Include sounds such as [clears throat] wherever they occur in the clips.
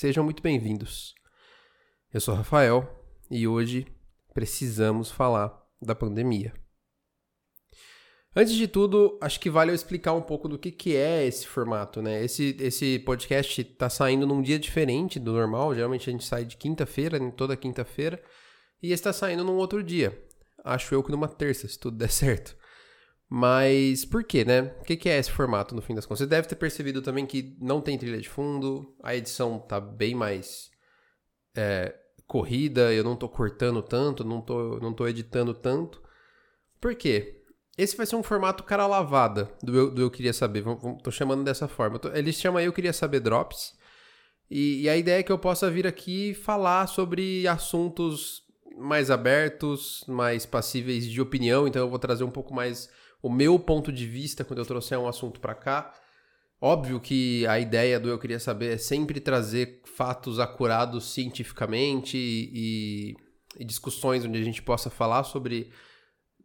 Sejam muito bem-vindos. Eu sou Rafael e hoje precisamos falar da pandemia. Antes de tudo, acho que vale eu explicar um pouco do que, que é esse formato, né? Esse, esse podcast está saindo num dia diferente do normal, geralmente a gente sai de quinta-feira, né? toda quinta-feira, e está saindo num outro dia. Acho eu que numa terça, se tudo der [laughs] certo. Mas por quê, né? O que é esse formato no fim das contas? Você deve ter percebido também que não tem trilha de fundo, a edição tá bem mais é, corrida, eu não tô cortando tanto, não tô, não tô editando tanto. Por quê? Esse vai ser um formato cara lavada do eu, do eu queria saber. Tô chamando dessa forma. Eles chamam eu queria saber drops. E, e a ideia é que eu possa vir aqui falar sobre assuntos mais abertos, mais passíveis de opinião. Então eu vou trazer um pouco mais o meu ponto de vista quando eu trouxer um assunto para cá. Óbvio que a ideia do Eu Queria Saber é sempre trazer fatos acurados cientificamente e, e discussões onde a gente possa falar sobre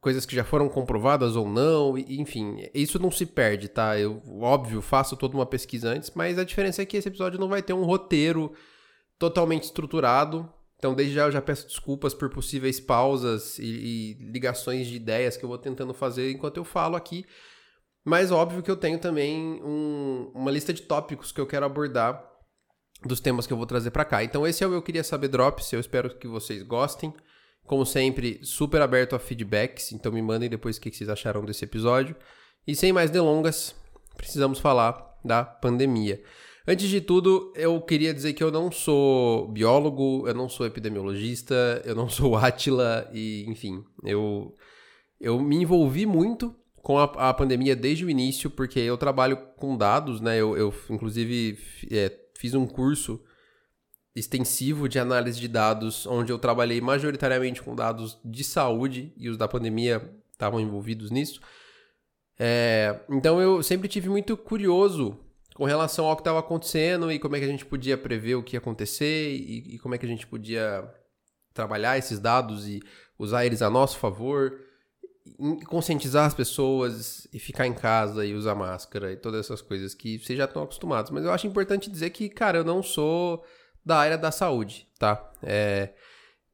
coisas que já foram comprovadas ou não, e, enfim, isso não se perde, tá? Eu, óbvio, faço toda uma pesquisa antes, mas a diferença é que esse episódio não vai ter um roteiro totalmente estruturado, então, desde já eu já peço desculpas por possíveis pausas e, e, ligações de ideias que eu vou tentando fazer enquanto eu falo aqui. Mas óbvio que eu tenho também um, uma lista de tópicos que eu quero abordar dos temas que eu vou trazer para cá. Então, esse é o Eu Queria Saber Drops. Eu espero que vocês gostem. Como sempre, super aberto a feedbacks. Então, me mandem depois o que vocês acharam desse episódio. E sem mais delongas, precisamos falar da pandemia. Antes de tudo, eu queria dizer que eu não sou biólogo, eu não sou epidemiologista, eu não [laughs] sou Átila e, enfim, eu, eu me envolvi muito com a, a pandemia desde o início, porque eu trabalho com dados, né? Eu, eu inclusive, é, fiz um curso extensivo de análise de dados, onde eu trabalhei majoritariamente com dados de saúde e os da pandemia estavam envolvidos nisso. É, então eu sempre tive muito curioso com relação ao que estava acontecendo e como é que a gente podia prever o que ia acontecer e, e, como é que a gente podia trabalhar esses dados e usar eles a nosso favor, conscientizar as pessoas e ficar em casa e usar máscara e todas essas coisas que vocês já estão acostumados. Mas eu acho importante dizer que, cara, eu não sou da área da saúde, tá? É...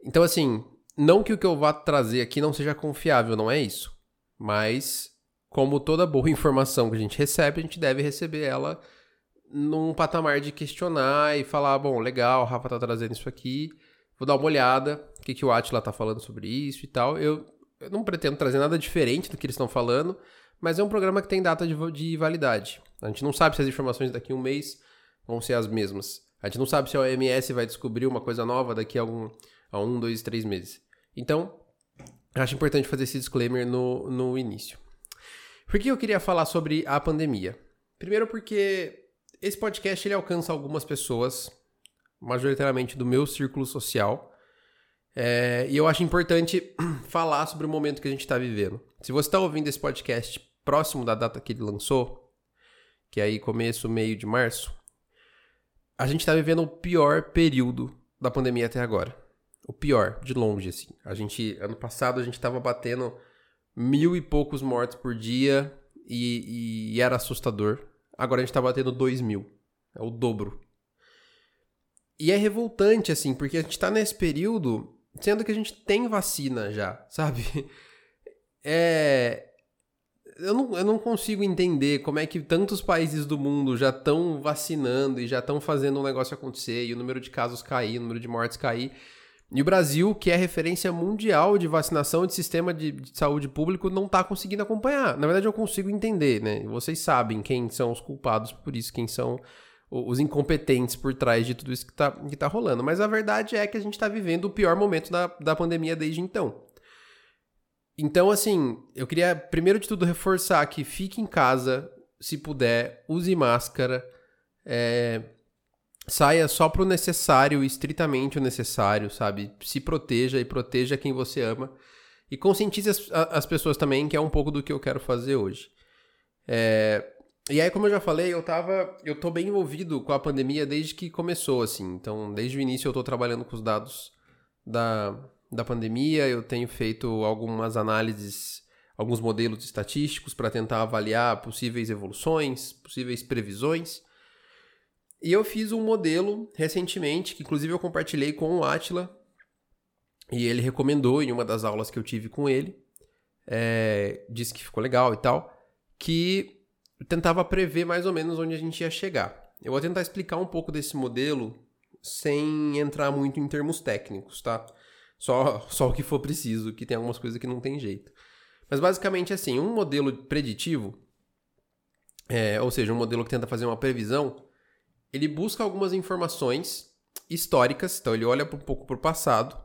Então, assim, não que o que eu vá trazer aqui não seja confiável, não é isso. Mas como toda boa informação que a gente recebe, a gente deve receber ela num patamar de questionar e falar, bom, legal, o Rafa tá trazendo isso aqui, vou dar uma olhada, o que, que o Atila tá falando sobre isso e tal. Eu, eu não pretendo trazer nada diferente do que eles estão falando, mas é um programa que tem data de, de validade. A gente não sabe se as informações daqui a um mês vão ser as mesmas. A gente não sabe se a OMS vai descobrir uma coisa nova daqui a, algum, a um, dois, três meses. Então, acho importante fazer esse disclaimer no, no início. Por que eu queria falar sobre a pandemia? Primeiro porque esse podcast ele alcança algumas pessoas, majoritariamente do meu círculo social, é, e eu acho importante [clears throat] falar sobre o momento que a gente está vivendo. Se você está ouvindo esse podcast próximo da data que ele lançou, que é aí começo, meio de março, a gente está vivendo o pior período da pandemia até agora. O pior, de longe, assim. A gente, ano passado, a gente estava batendo mil e poucos mortos por dia e, e era assustador. Agora a gente tá batendo dois mil. É o dobro. E é revoltante, assim, porque a gente tá nesse período, sendo que a gente tem vacina já, [laughs] sabe? É. Eu não, eu não consigo entender como é que tantos países do mundo já estão vacinando e já estão fazendo um negócio acontecer e o número de casos cair, o número de mortes cair. E o Brasil, que é referência mundial de vacinação e de sistema de, de saúde público, não está conseguindo acompanhar. Na verdade, eu consigo entender, né? Vocês sabem quem são os culpados por isso, quem são os incompetentes por trás de tudo isso que está que tá rolando. Mas a verdade é que a gente está vivendo o pior momento da, da pandemia desde então. Então, assim, eu queria, primeiro de tudo, reforçar que fique em casa, se puder, use máscara. É, saia só pro necessário, estritamente o necessário, sabe? Se proteja e proteja quem você ama. E conscientize as, as pessoas também, que é um pouco do que eu quero fazer hoje. É... E aí, como eu já falei, eu tava. Eu tô bem envolvido com a pandemia desde que começou, assim. Então, desde o início eu tô trabalhando com os dados da, da pandemia, eu tenho feito algumas análises, alguns modelos estatísticos para tentar avaliar possíveis evoluções, possíveis previsões. E eu fiz um modelo recentemente, que inclusive eu compartilhei com o Atila, e ele recomendou em uma das aulas que eu tive com ele, é, disse que ficou legal e tal, que tentava prever mais ou menos onde a gente ia chegar. Eu vou tentar explicar um pouco desse modelo sem entrar muito em termos técnicos, tá? Só, [laughs] só o que for preciso, que tem algumas coisas que não tem jeito. Mas basicamente assim, um modelo preditivo, é, ou seja, um modelo que tenta fazer uma previsão, ele busca algumas informações históricas, então ele olha um pouco para o passado,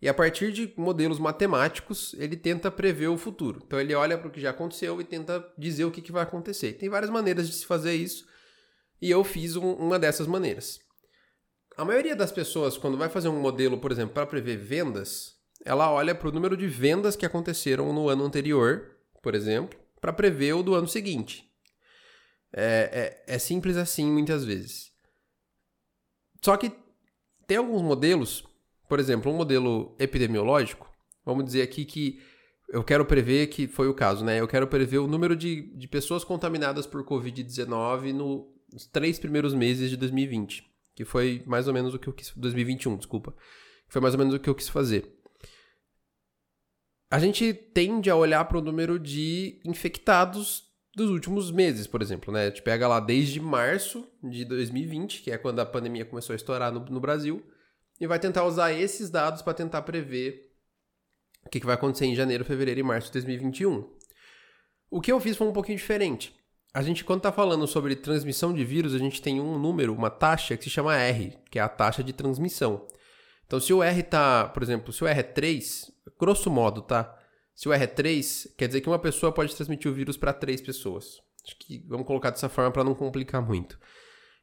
e a partir de modelos matemáticos, ele tenta prever o futuro. Então ele olha para o que já aconteceu e tenta dizer o que, que vai acontecer. Tem várias maneiras de se fazer isso, e eu fiz um, uma dessas maneiras. A maioria das pessoas, quando vai fazer um modelo, por exemplo, para prever vendas, ela olha para o número de vendas que aconteceram no ano anterior, por exemplo, para prever o do ano seguinte. É, é, é simples assim muitas vezes. Só que tem alguns modelos por exemplo, um modelo epidemiológico, vamos dizer aqui que eu quero prever que foi o caso, né? Eu quero prever o número de, de pessoas contaminadas por Covid-19 nos três primeiros meses de 2020, que foi mais ou menos o que eu quis. 2021, desculpa. Foi mais ou menos o que eu quis fazer. A gente tende a olhar para o número de infectados dos últimos meses, por exemplo, né? A gente pega lá desde março de 2020, que é quando a pandemia começou a estourar no, no Brasil, e vai tentar usar esses dados para tentar prever o que, que vai acontecer em janeiro, fevereiro e março de 2021. O que eu fiz foi um pouquinho diferente. A gente, quando está falando sobre transmissão de vírus, a gente tem um número, uma taxa que se chama R, que é a taxa de transmissão. Então, se o R tá, por exemplo, se o R é 3, grosso modo, tá? Se o R é 3, quer dizer que uma pessoa pode transmitir o vírus para três pessoas. Acho que vamos colocar dessa forma para não complicar muito.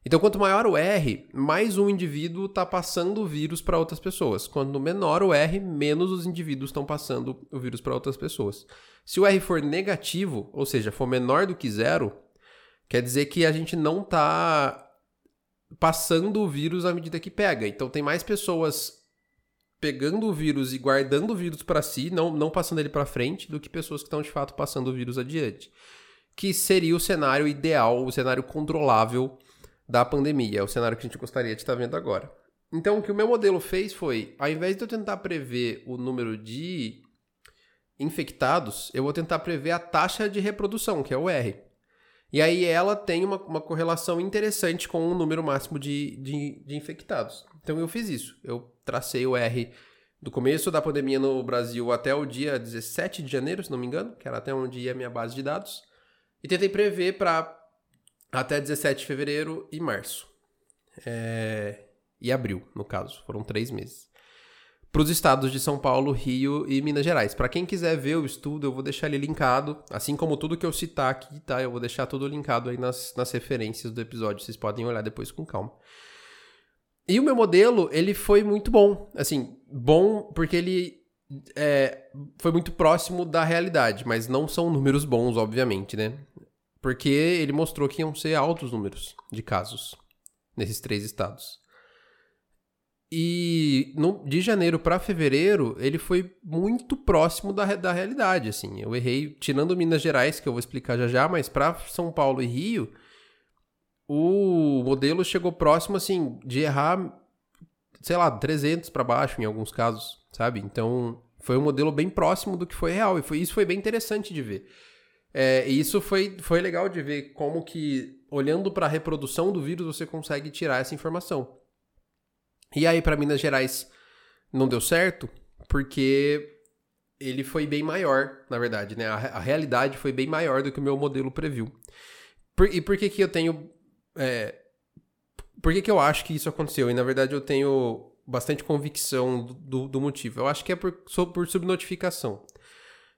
Então, quanto maior o R, mais um indivíduo está passando o vírus para outras pessoas. Quanto menor o R, menos os indivíduos estão passando o vírus para outras pessoas. Se o R for negativo, ou seja, for menor do que zero, quer dizer que a gente não está passando o vírus à medida que pega. Então, tem mais pessoas pegando o vírus e guardando o vírus para si, não, não passando ele para frente, do que pessoas que estão de fato passando o vírus adiante. Que seria o cenário ideal, o cenário controlável da pandemia. É o cenário que a gente gostaria de estar vendo agora. Então, o que o meu modelo fez foi, ao invés de eu tentar prever o número de infectados, eu vou tentar prever a taxa de reprodução, que é o R. E aí ela tem uma, uma correlação interessante com o número máximo de, de, de infectados. Então eu fiz isso. Eu tracei o R do começo da pandemia no Brasil até o dia 17 de janeiro, se não me engano, que era até onde ia a minha base de dados, e tentei prever para até 17 de fevereiro e março. É... E abril, no caso. Foram três meses. Para os estados de São Paulo, Rio e Minas Gerais. Para quem quiser ver o estudo, eu vou deixar ele linkado. Assim como tudo que eu citar aqui, tá? Eu vou deixar tudo linkado aí nas, nas referências do episódio. Vocês podem olhar depois com calma. E o meu modelo, ele foi muito bom. Assim, bom porque ele é, foi muito próximo da realidade, mas não são números bons, obviamente, né? Porque ele mostrou que iam ser altos números de casos nesses três estados. E no, de janeiro para fevereiro, ele foi muito próximo da, da realidade, assim. Eu errei, tirando Minas Gerais, que eu vou explicar já já, mas para São Paulo e Rio, o modelo chegou próximo, assim, de errar, sei lá, 300 para baixo em alguns casos, sabe? Então, foi um modelo bem próximo do que foi real. E foi, isso foi bem interessante de ver. É, e isso foi, foi legal de ver como que, olhando para a reprodução do vírus, você consegue tirar essa informação. E aí, para Minas Gerais, não deu certo, porque ele foi bem maior, na verdade, né? A, a realidade foi bem maior do que o meu modelo previu. Por, e por que que eu tenho... É, por que que eu acho que isso aconteceu? E, na verdade, eu tenho bastante convicção do, do motivo. Eu acho que é por, por subnotificação.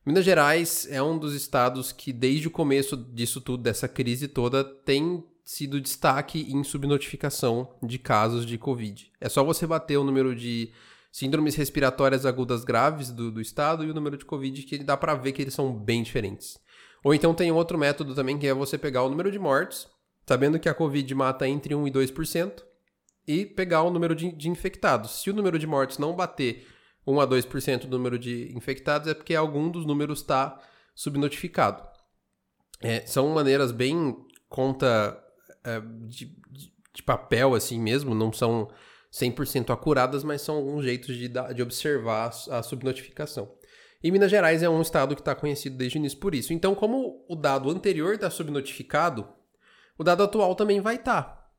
Minas Gerais é um dos estados que, desde o começo disso tudo, dessa crise toda, tem sido destaque em subnotificação de casos de Covid. É só você bater o número de síndromes respiratórias agudas graves do, do estado e o número de Covid, que dá para ver que eles são bem diferentes. Ou então tem outro método também, que é você pegar o número de mortes, sabendo que a Covid mata entre 1 e 2%, e pegar o número de, de infectados. Se o número de mortes não bater 1 a 2% do número de infectados é porque algum dos números está subnotificado. É, são maneiras bem conta de, de, de papel assim mesmo, não são 100% acuradas, mas são alguns jeitos de, de observar a subnotificação. E Minas Gerais é um estado que está conhecido desde o início por isso. Então, como o dado anterior está subnotificado, o dado atual também vai estar. Tá.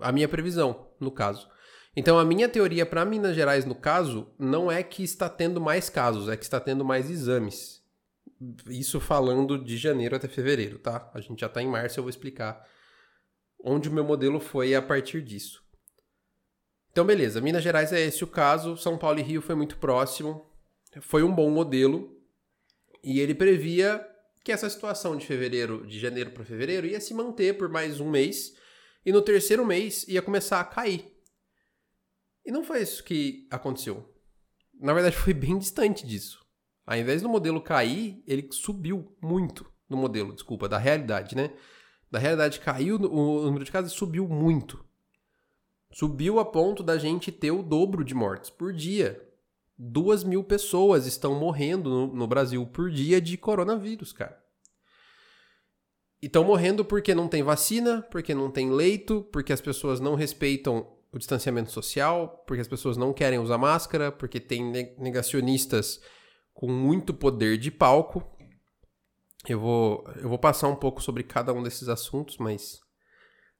A minha previsão, no caso. Então, a minha teoria para Minas Gerais, no caso, não é que está tendo mais casos, é que está tendo mais exames. Isso falando de janeiro até fevereiro, tá? A gente já está em março, eu vou explicar onde o meu modelo foi a partir disso. Então, beleza, Minas Gerais é esse o caso, São Paulo e Rio foi muito próximo, foi um bom modelo e ele previa que essa situação de fevereiro, de janeiro para fevereiro, ia se manter por mais um mês e no terceiro mês ia começar a cair. E não foi isso que aconteceu. Na verdade, [laughs] foi bem distante disso. Ao invés do modelo cair, ele subiu muito no modelo, desculpa, da realidade, né? Da realidade caiu, o número de casos subiu muito. Subiu a ponto da gente ter o dobro de mortes por dia. Duas mil pessoas estão morrendo no, no Brasil por dia de coronavírus, cara. E estão morrendo porque não tem vacina, porque não tem leito, porque as pessoas não respeitam o distanciamento social, porque as pessoas não querem usar máscara, porque tem negacionistas com muito poder de palco. Eu vou, eu vou passar um pouco sobre cada um desses assuntos, mas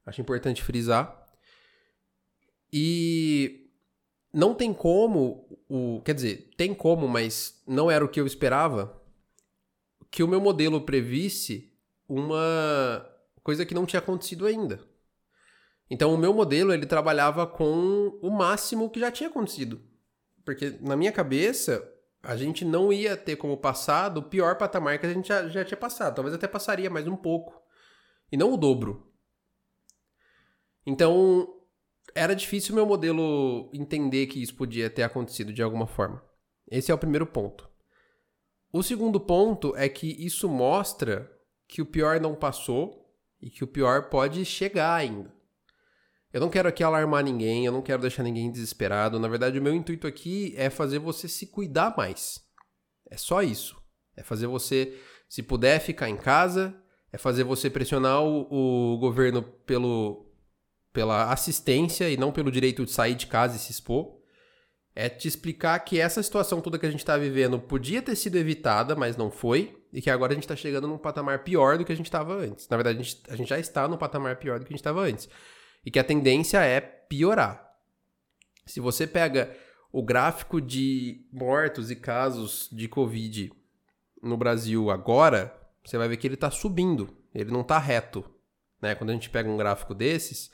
acho importante frisar. E não tem como, o, quer dizer, tem como, mas não era o que eu esperava, que o meu modelo previsse uma coisa que não tinha acontecido ainda. Então o meu modelo ele trabalhava com o máximo que já tinha acontecido. Porque na minha cabeça, a gente não ia ter como passar do pior patamar que a gente já, já tinha passado. Talvez até passaria mais um pouco. E não o dobro. Então, era difícil meu modelo entender que isso podia ter acontecido de alguma forma. Esse é o primeiro ponto. O segundo ponto é que isso mostra que o pior não passou e que o pior pode chegar ainda. Eu não quero aqui alarmar ninguém, eu não quero deixar ninguém desesperado. Na verdade, o meu intuito aqui é fazer você se cuidar mais. É só isso. É fazer você, se puder, ficar em casa. É fazer você pressionar o, o governo pelo, pela assistência e não pelo direito de sair de casa e se expor. É te explicar que essa situação toda que a gente está vivendo podia ter sido evitada, mas não foi. E que agora a gente está chegando num patamar pior do que a gente estava antes. Na verdade, a gente, a gente já está num patamar pior do que a gente estava antes e que a tendência é piorar. Se você pega o gráfico de mortos e casos de Covid no Brasil agora, você vai ver que ele está subindo, ele não está reto. Né? Quando a gente pega um gráfico desses,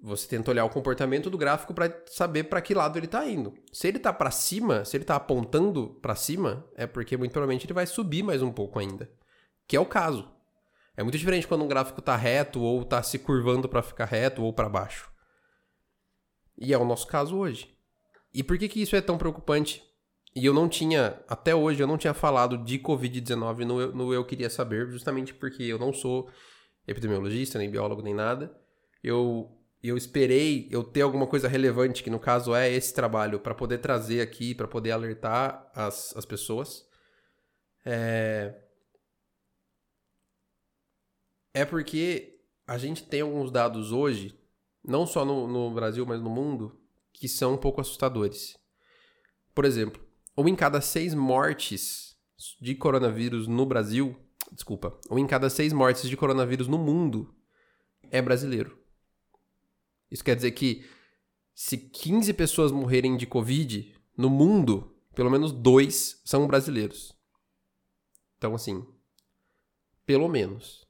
você tenta olhar o comportamento do gráfico para saber para que lado ele está indo. Se ele está para cima, se ele está apontando para cima, é porque muito provavelmente ele vai subir mais um pouco ainda, que é o caso. É muito diferente quando um gráfico está reto ou está se curvando para ficar reto ou para baixo. E é o nosso caso hoje. E por que, que isso é tão preocupante? E eu não tinha, até hoje, eu não tinha falado de Covid-19 no, no Eu Queria Saber, justamente porque eu não sou epidemiologista, nem biólogo, nem nada. Eu, eu esperei eu ter alguma coisa relevante, que no caso é esse trabalho, para poder trazer aqui, para poder alertar as, as pessoas. É, é porque a gente tem alguns dados hoje, não só no, no Brasil, mas no mundo, que são um pouco assustadores. Por exemplo, um em cada seis mortes de coronavírus no Brasil, desculpa, um em cada seis mortes de coronavírus no mundo é brasileiro. Isso quer dizer que se 15 pessoas morrerem de Covid no mundo, pelo menos dois são brasileiros. Então, assim, pelo menos.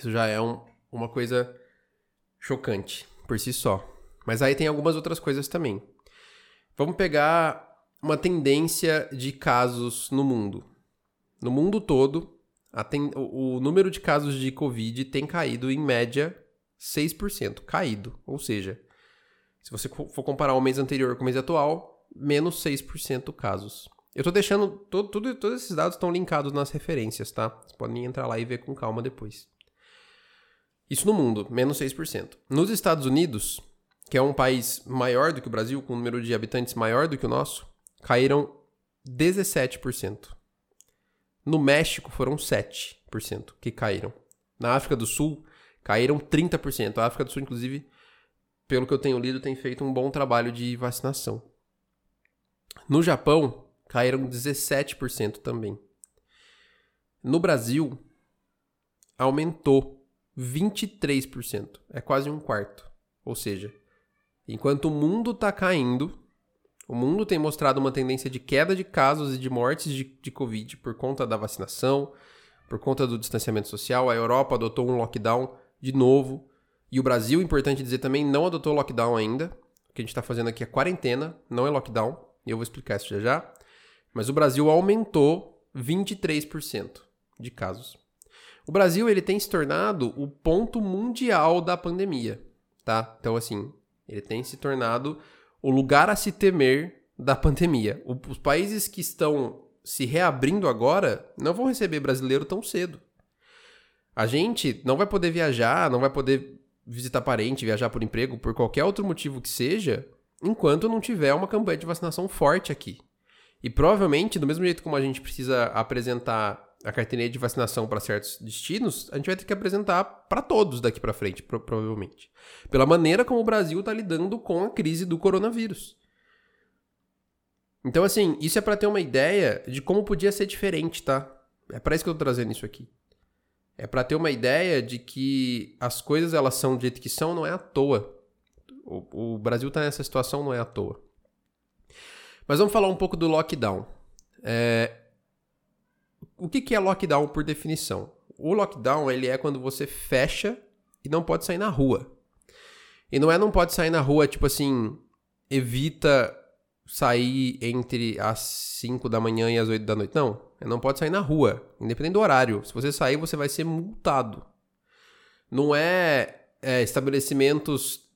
Isso já é um, uma coisa chocante por si só. Mas aí tem algumas outras coisas também. Vamos pegar uma tendência de casos no mundo. No mundo todo, ten... o número de casos de Covid tem caído em média 6%. Caído. Ou seja, se você for comparar o mês anterior com o mês atual, menos 6% casos. Eu tô deixando. Todo, tudo, todos esses dados estão linkados nas referências, tá? Vocês podem entrar lá e ver com calma depois. Isso no mundo, menos 6%. Nos Estados Unidos, que é um país maior do que o Brasil, com um número de habitantes maior do que o nosso, caíram 17%. No México foram 7% que caíram. Na África do Sul, caíram 30%. A África do Sul, inclusive, pelo que eu tenho lido, tem feito um bom trabalho de vacinação. No Japão, caíram 17% também. No Brasil, aumentou 23%. É quase um quarto. Ou seja, enquanto o mundo está caindo, o mundo tem mostrado uma tendência de queda de casos e de mortes de, de Covid por conta da vacinação, por conta do distanciamento social. A Europa adotou um lockdown de novo. E o Brasil, importante dizer também, não adotou lockdown ainda. O que a gente está fazendo aqui é quarentena, não é lockdown. E eu vou explicar isso já já. Mas o Brasil aumentou 23% de casos. O Brasil ele tem se tornado o ponto mundial da pandemia, tá? Então assim, ele tem se tornado o lugar a se temer da pandemia. os países que estão se reabrindo agora não vão receber brasileiro tão cedo. A gente não vai poder viajar, não vai poder visitar parente, viajar por emprego, por qualquer outro motivo que seja, enquanto não tiver uma campanha de vacinação forte aqui. E provavelmente, do mesmo jeito como a gente precisa apresentar a carteirinha de vacinação para certos destinos, a gente vai ter que apresentar para todos daqui para frente, pro provavelmente. Pela maneira como o Brasil está lidando com a crise do coronavírus. Então, assim, isso é para ter uma ideia de como podia ser diferente, tá? É para isso que eu tô trazendo isso aqui. É para ter uma ideia de que as coisas elas são do jeito que são, não é à toa. O, o Brasil tá nessa situação, não é à toa. Mas vamos falar um pouco do lockdown. É, o que, que é lockdown por definição? O lockdown ele é quando você fecha e não pode sair na rua. E não é não pode sair na rua, tipo assim, evita sair entre as 5 da manhã e as 8 da noite. Não, é não pode sair na rua, independente do horário. Se você sair, você vai ser multado. Não é, é estabelecimentos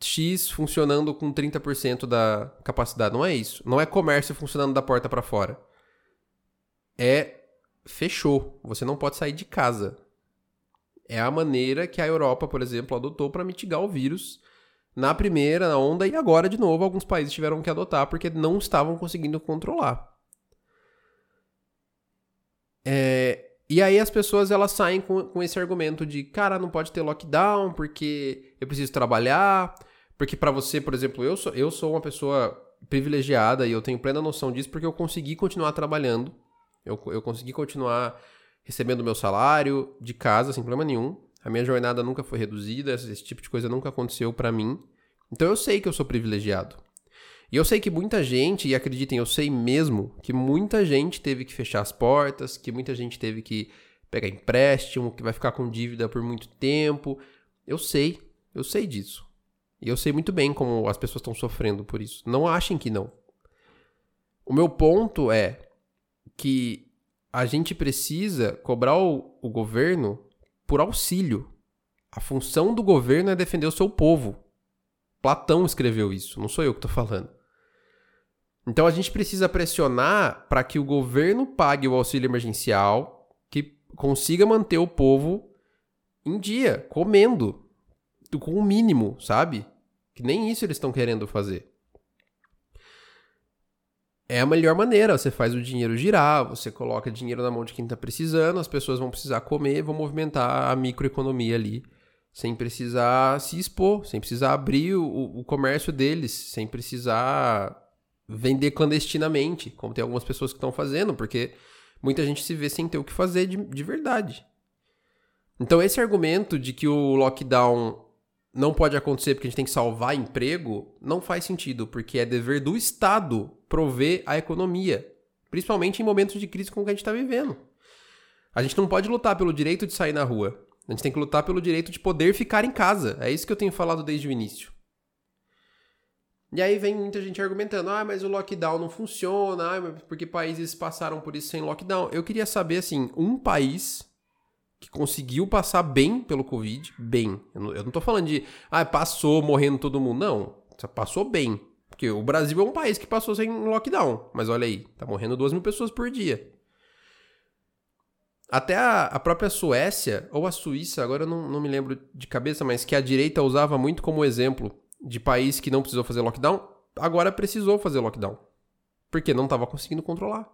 X funcionando com 30% da capacidade. Não é isso. Não é comércio funcionando da porta para fora. É fechou. Você não pode sair de casa. É a maneira que a Europa, por exemplo, adotou para mitigar o vírus na primeira onda e agora, de novo, alguns países tiveram que adotar porque não estavam conseguindo controlar. É, e aí as pessoas elas saem com, com esse argumento de, cara, não pode ter lockdown porque eu preciso trabalhar, porque para você, por exemplo, eu sou, eu sou uma pessoa privilegiada e eu tenho plena noção disso porque eu consegui continuar trabalhando eu, eu consegui continuar recebendo meu salário de casa sem problema nenhum. A minha jornada nunca foi reduzida, esse tipo de coisa nunca aconteceu para mim. Então eu sei que eu sou privilegiado. E eu sei que muita gente, e acreditem, eu sei mesmo que muita gente teve que fechar as portas, que muita gente teve que pegar empréstimo, que vai ficar com dívida por muito tempo. Eu sei, eu sei disso. E eu sei muito bem como as pessoas estão sofrendo por isso. Não achem que não. O meu ponto é: que a gente precisa cobrar o, o governo por auxílio. A função do governo é defender o seu povo. Platão escreveu isso, não sou eu que estou falando. Então a gente precisa pressionar para que o governo pague o auxílio emergencial, que consiga manter o povo em dia, comendo, com o mínimo, sabe? Que nem isso eles estão querendo fazer é a melhor maneira. Você faz o dinheiro girar, você coloca dinheiro na mão de quem está precisando, as pessoas vão precisar comer, vão movimentar a microeconomia ali, sem precisar se expor, sem precisar abrir o, o comércio deles, sem precisar vender clandestinamente, como tem algumas pessoas que estão fazendo, porque muita gente se vê sem ter o que fazer de, de verdade. Então, esse argumento de que o lockdown não pode acontecer porque a gente tem que salvar emprego, não faz sentido, porque é dever do Estado prover a economia, principalmente em momentos de crise como que a gente está vivendo. A gente não pode lutar pelo direito de sair na rua. A gente tem que lutar pelo direito de poder ficar em casa. É isso que eu tenho falado desde o início. E aí vem muita gente argumentando: ah, mas o lockdown não funciona, ah, porque países passaram por isso sem lockdown. Eu queria saber, assim, um país que conseguiu passar bem pelo Covid, bem. Eu não, não tô falando de, ah, passou morrendo todo mundo. Não, passou bem. Porque o Brasil é um país que passou sem lockdown. Mas olha aí, tá morrendo duas mil pessoas por dia. Até a, a própria Suécia, ou a Suíça, agora eu não, não me lembro de cabeça, mas que a direita usava muito como exemplo de país que não precisou fazer lockdown, agora precisou fazer lockdown. Porque não estava conseguindo controlar.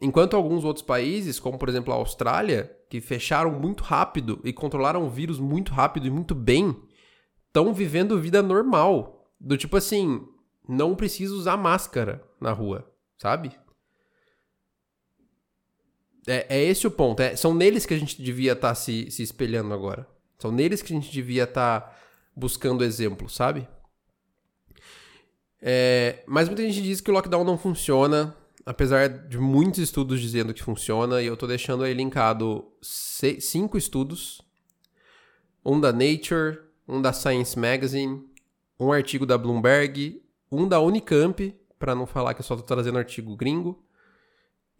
Enquanto alguns outros países, como por exemplo a Austrália, que fecharam muito rápido e controlaram o vírus muito rápido e muito bem, estão vivendo vida normal. Do tipo assim, não precisa usar máscara na rua, sabe? É, é esse o ponto. É, são neles que a gente devia estar tá se, se espelhando agora. São neles que a gente devia estar tá buscando exemplo, sabe? É, mas muita gente diz que o lockdown não funciona, apesar de muitos estudos dizendo que funciona, e eu tô deixando aí linkado cinco estudos. Um da Nature, um da Science Magazine, um artigo da Bloomberg, um da Unicamp, para não falar que eu só tô trazendo artigo gringo,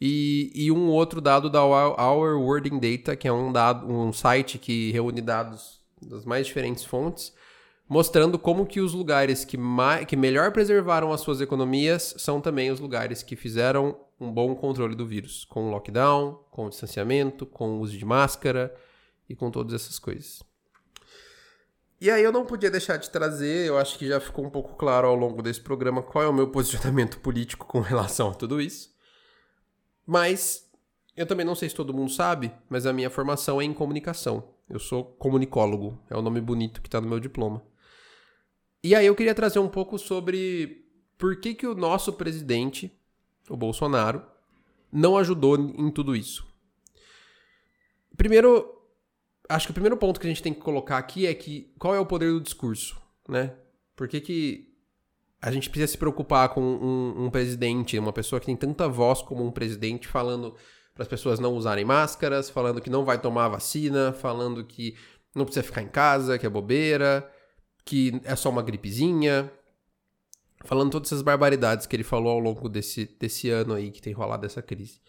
e, e um outro dado da Our Wording Data, que é um, dado, um site que reúne dados das mais diferentes fontes, mostrando como que os lugares que, mais, que melhor preservaram as suas economias são também os lugares que fizeram um bom controle do vírus, com lockdown, com distanciamento, com uso de máscara e com todas essas coisas. E aí eu não podia deixar de trazer, eu acho que já ficou um pouco claro ao longo desse programa qual é o meu posicionamento [laughs] político com relação a tudo isso. Mas eu também não sei se todo mundo sabe, mas a minha formação é em comunicação. Eu sou comunicólogo, é o nome bonito que está no meu diploma. E aí eu queria trazer um pouco sobre por que, que o nosso presidente, o Bolsonaro, não ajudou em tudo isso. Primeiro, acho que o primeiro ponto que a gente tem que colocar aqui é que qual é o poder do discurso, né? Por que, que a gente precisa se preocupar com um, um presidente, uma pessoa que tem tanta voz como um presidente, falando para as pessoas não usarem máscaras, falando que não vai tomar vacina, falando que não precisa ficar em casa, que é bobeira, que é só uma gripezinha, falando todas essas barbaridades que ele falou ao longo desse, desse ano aí que tem rolado essa crise.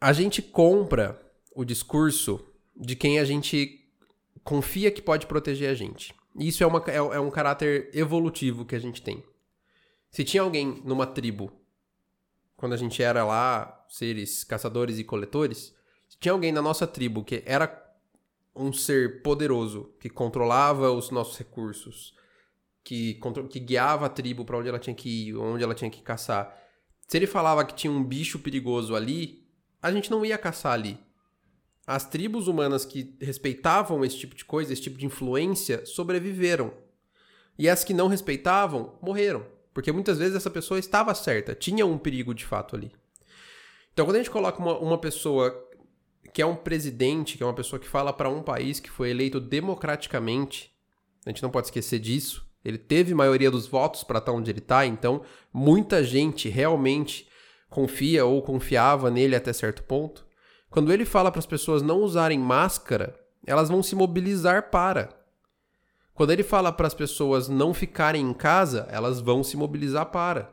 A gente compra o discurso de quem a gente confia que pode proteger a gente. Isso é, uma, é, é um caráter evolutivo que a gente tem. Se tinha alguém numa tribo, quando a gente era lá, seres caçadores e coletores, se tinha alguém na nossa tribo que era um ser poderoso que controlava os nossos recursos, que, que guiava a tribo para onde ela tinha que ir, onde ela tinha que caçar. Se ele falava que tinha um bicho perigoso ali, a gente não ia caçar ali. As tribos humanas que respeitavam esse tipo de coisa, esse tipo de influência, sobreviveram. E as que não respeitavam, morreram. Porque muitas vezes essa pessoa estava certa, tinha um perigo de fato ali. Então, quando a gente coloca uma, uma pessoa que é um presidente, que é uma pessoa que fala para um país que foi eleito democraticamente, a gente não pode esquecer disso. Ele teve maioria dos votos para estar onde ele está, então muita gente realmente confia ou confiava nele até certo ponto. Quando ele fala para as pessoas não usarem máscara, elas vão se mobilizar para. Quando ele fala para as pessoas não ficarem em casa, elas vão se mobilizar para.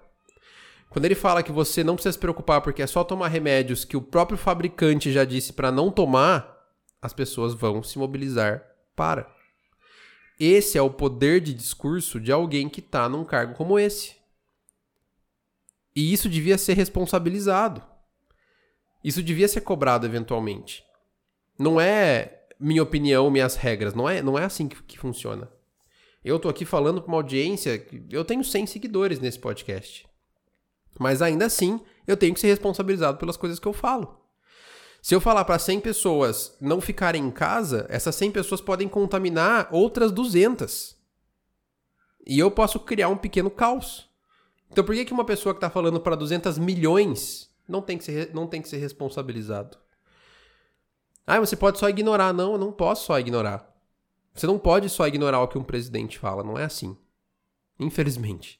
Quando ele fala que você não precisa se preocupar porque é só tomar remédios que o próprio fabricante já disse para não tomar, as pessoas vão se mobilizar para. Esse é o poder de discurso de alguém que está num cargo como esse. E isso devia ser responsabilizado. Isso devia ser cobrado eventualmente. Não é minha opinião, minhas regras. Não é, não é assim que, que funciona. Eu tô aqui falando com uma audiência. Eu tenho 100 seguidores nesse podcast. Mas ainda assim, eu tenho que ser responsabilizado pelas coisas que eu falo. Se eu falar para 100 pessoas não ficarem em casa, essas 100 pessoas podem contaminar outras 200. E eu posso criar um pequeno caos. Então por que, que uma pessoa que está falando para 200 milhões não tem, que ser, não tem que ser responsabilizado? Ah, você pode só ignorar. Não, eu não posso só ignorar. Você não pode só ignorar o que um presidente fala, não é assim. Infelizmente.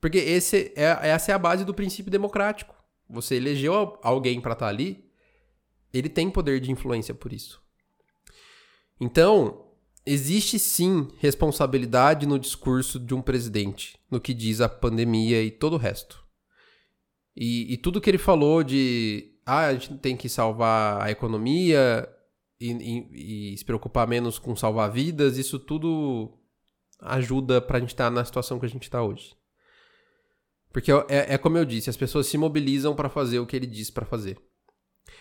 Porque esse é, essa é a base do princípio democrático. Você elegeu alguém para estar tá ali, ele tem poder de influência por isso. Então, existe sim responsabilidade no discurso de um presidente, no que diz a pandemia e todo o resto. E, e tudo que ele falou de ah, a gente tem que salvar a economia e, e, e se preocupar menos com salvar vidas, isso tudo ajuda para a gente estar tá na situação que a gente está hoje. Porque é, é como eu disse, as pessoas se mobilizam para fazer o que ele diz para fazer.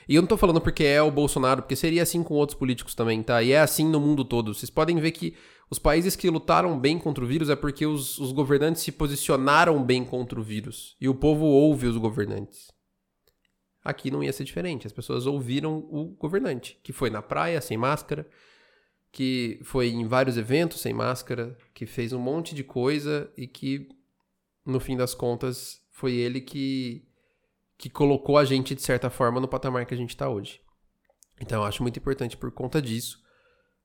E eu não tô falando porque é o Bolsonaro, porque seria assim com outros políticos também, tá? E é assim no mundo todo. Vocês podem ver que os países que lutaram bem contra o vírus é porque os, os governantes se posicionaram bem contra o vírus. E o povo ouve os governantes. aqui não ia ser diferente. As pessoas ouviram o governante, que foi na praia sem máscara, que foi em vários eventos sem máscara, que fez um monte de coisa e que, no fim das contas, foi ele que, que colocou a gente, de certa forma, no patamar que a gente está hoje. Então, eu acho muito importante, por conta disso,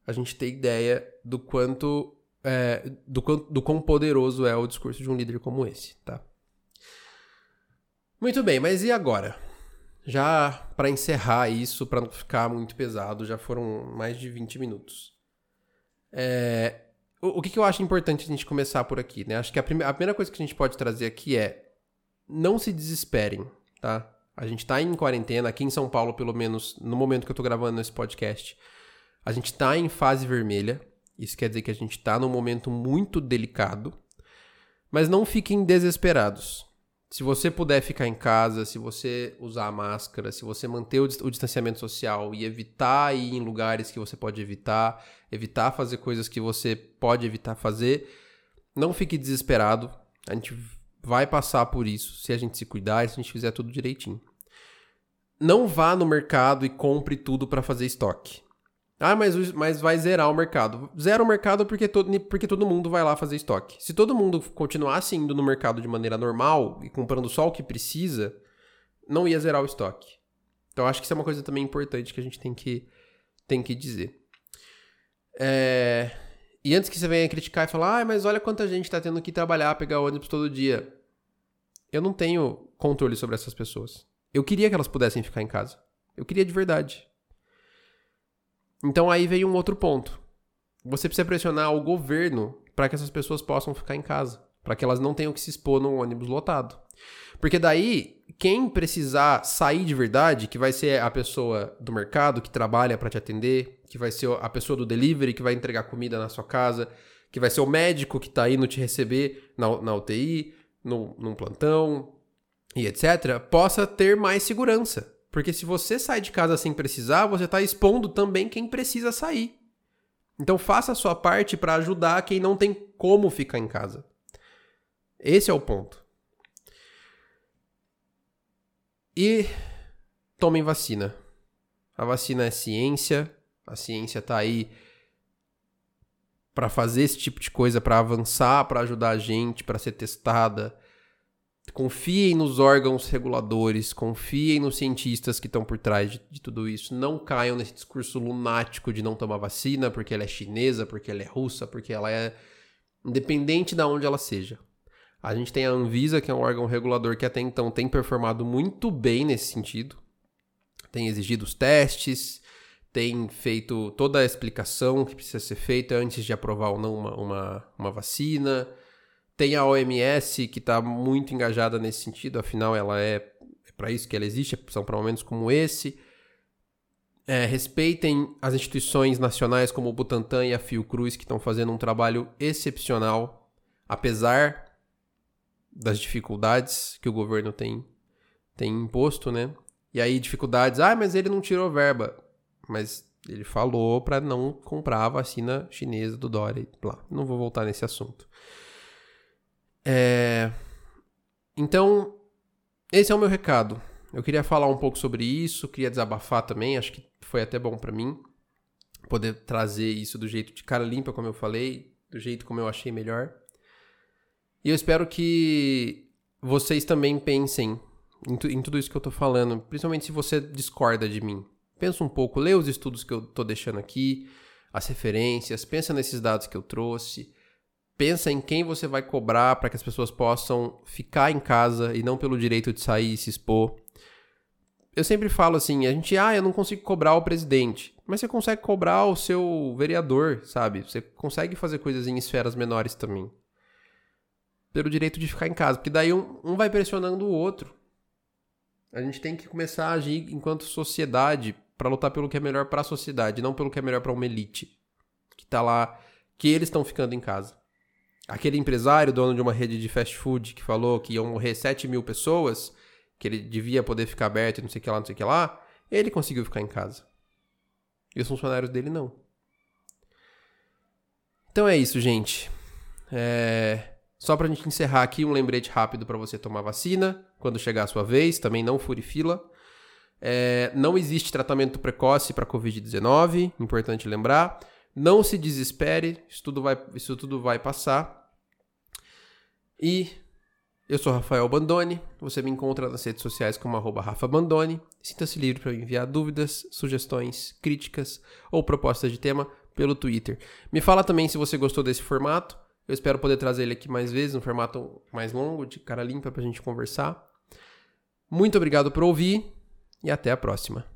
a gente ter ideia do quanto. É, do, do quão poderoso é o discurso de um líder como esse, tá? Muito bem, mas e agora? Já para encerrar isso, para não ficar muito pesado, já foram mais de 20 minutos. É, o, o que, que, eu acho importante a gente começar por aqui, né? Acho que a, prime a primeira coisa que a gente pode trazer aqui é não se desesperem, tá? A gente tá em quarentena, aqui em São Paulo, pelo menos no momento que eu tô gravando esse podcast. A gente tá em fase vermelha. Isso quer dizer que a gente tá num momento muito delicado. Mas não fiquem desesperados. Se você puder ficar em casa, se você usar a máscara, se você manter o, distanciamento social e evitar ir em lugares que você pode evitar, evitar fazer coisas que você pode evitar fazer, não fique desesperado. A gente vai passar por isso se a gente se cuidar e se a gente fizer tudo direitinho. Não vá no mercado e compre tudo para fazer estoque. Ah, mas, mas vai zerar o mercado. Zera o mercado porque todo, porque todo mundo vai lá fazer estoque. Se todo mundo continuasse indo no mercado de maneira normal e comprando só o que precisa, não ia zerar o estoque. Então acho que isso é uma coisa também importante que a gente tem que, tem que dizer. É... E antes que você venha criticar e falar, ah, mas olha quanta gente está tendo que trabalhar, pegar ônibus todo dia. Eu não tenho controle sobre essas pessoas. Eu queria que elas pudessem ficar em casa. Eu queria de verdade. Então aí vem um outro ponto. Você precisa pressionar o governo para que essas pessoas possam ficar em casa, para que elas não tenham que se expor num ônibus lotado. Porque daí, quem precisar sair de verdade, que vai ser a pessoa do mercado que trabalha para te atender, que vai ser a pessoa do delivery que vai entregar comida na sua casa, que vai ser o médico que está indo te receber na, na UTI, no, num plantão e etc., possa ter mais segurança. Porque se você sai de casa sem precisar, você está expondo também quem precisa sair. Então faça a sua parte para ajudar quem não tem como ficar em casa. Esse é o ponto. E tomem vacina. A vacina é ciência, a ciência está aí para fazer esse tipo de coisa, para avançar, para ajudar a gente, para ser testada. Confiem nos órgãos reguladores, confiem nos cientistas que estão por trás de, de, tudo isso. Não caiam nesse discurso lunático de não tomar vacina porque ela é chinesa, porque ela é russa, porque ela é. Independente de onde ela seja. A gente tem a Anvisa, que é um órgão regulador que até então tem performado muito bem nesse sentido. Tem exigido os testes, tem feito toda a explicação que precisa ser feita antes de aprovar ou não uma, uma, uma vacina tem a OMS que está muito engajada nesse sentido, afinal ela é, é para isso que ela existe, são para momentos como esse. É, respeitem as instituições nacionais como o Butantan e a Fiocruz, que estão fazendo um trabalho excepcional, apesar das dificuldades que o governo tem, tem imposto, né? E aí, dificuldades, ah, mas ele não tirou verba. Mas ele falou para não comprar a vacina chinesa do Dória. Lá. Não vou voltar nesse assunto. É... Então, esse é o meu recado. Eu queria falar um pouco sobre isso, queria desabafar também, acho que foi até bom para mim poder trazer isso do jeito de cara limpa, como eu falei, do jeito como eu achei melhor. E eu espero que vocês também pensem em, tu, em tudo isso que eu tô falando, principalmente se você discorda de mim. Pensa um pouco, lê os estudos que eu tô deixando aqui, as referências, pensa nesses dados que eu trouxe, pensa em quem você vai cobrar para que as pessoas possam ficar em casa e não pelo direito de sair e se expor. Eu sempre falo assim, a gente, ah, eu não consigo cobrar o presidente, mas você consegue cobrar o seu vereador, sabe? Você consegue fazer coisas em esferas menores também. Pelo direito de ficar em casa, porque daí um, um vai pressionando o outro. A gente tem que começar a agir enquanto sociedade para lutar pelo que é melhor para a sociedade, não pelo que é melhor para uma elite que tá lá, que eles estão ficando em casa. Aquele empresário, dono de uma rede de fast food, que falou que iam morrer 7 mil pessoas, que ele devia poder ficar aberto e não sei o que lá, não sei o que lá, ele conseguiu ficar em casa. E os funcionários dele não. Então é isso, gente. É... Só pra gente encerrar aqui, um lembrete rápido para você tomar vacina quando chegar a sua vez. Também não fure fila. É, não existe tratamento precoce para Covid-19, importante lembrar. Não se desespere, isso tudo vai, isso tudo vai passar. E eu sou Rafael Bandone, você me encontra nas redes sociais como arroba Rafa Bandone. Sinta-se livre para enviar dúvidas, sugestões, críticas ou propostas de tema pelo Twitter. Me fala também se você gostou desse formato. Eu espero poder trazer ele aqui mais vezes, um formato mais longo, de cara limpa, para a gente conversar. Muito obrigado por ouvir e até a próxima.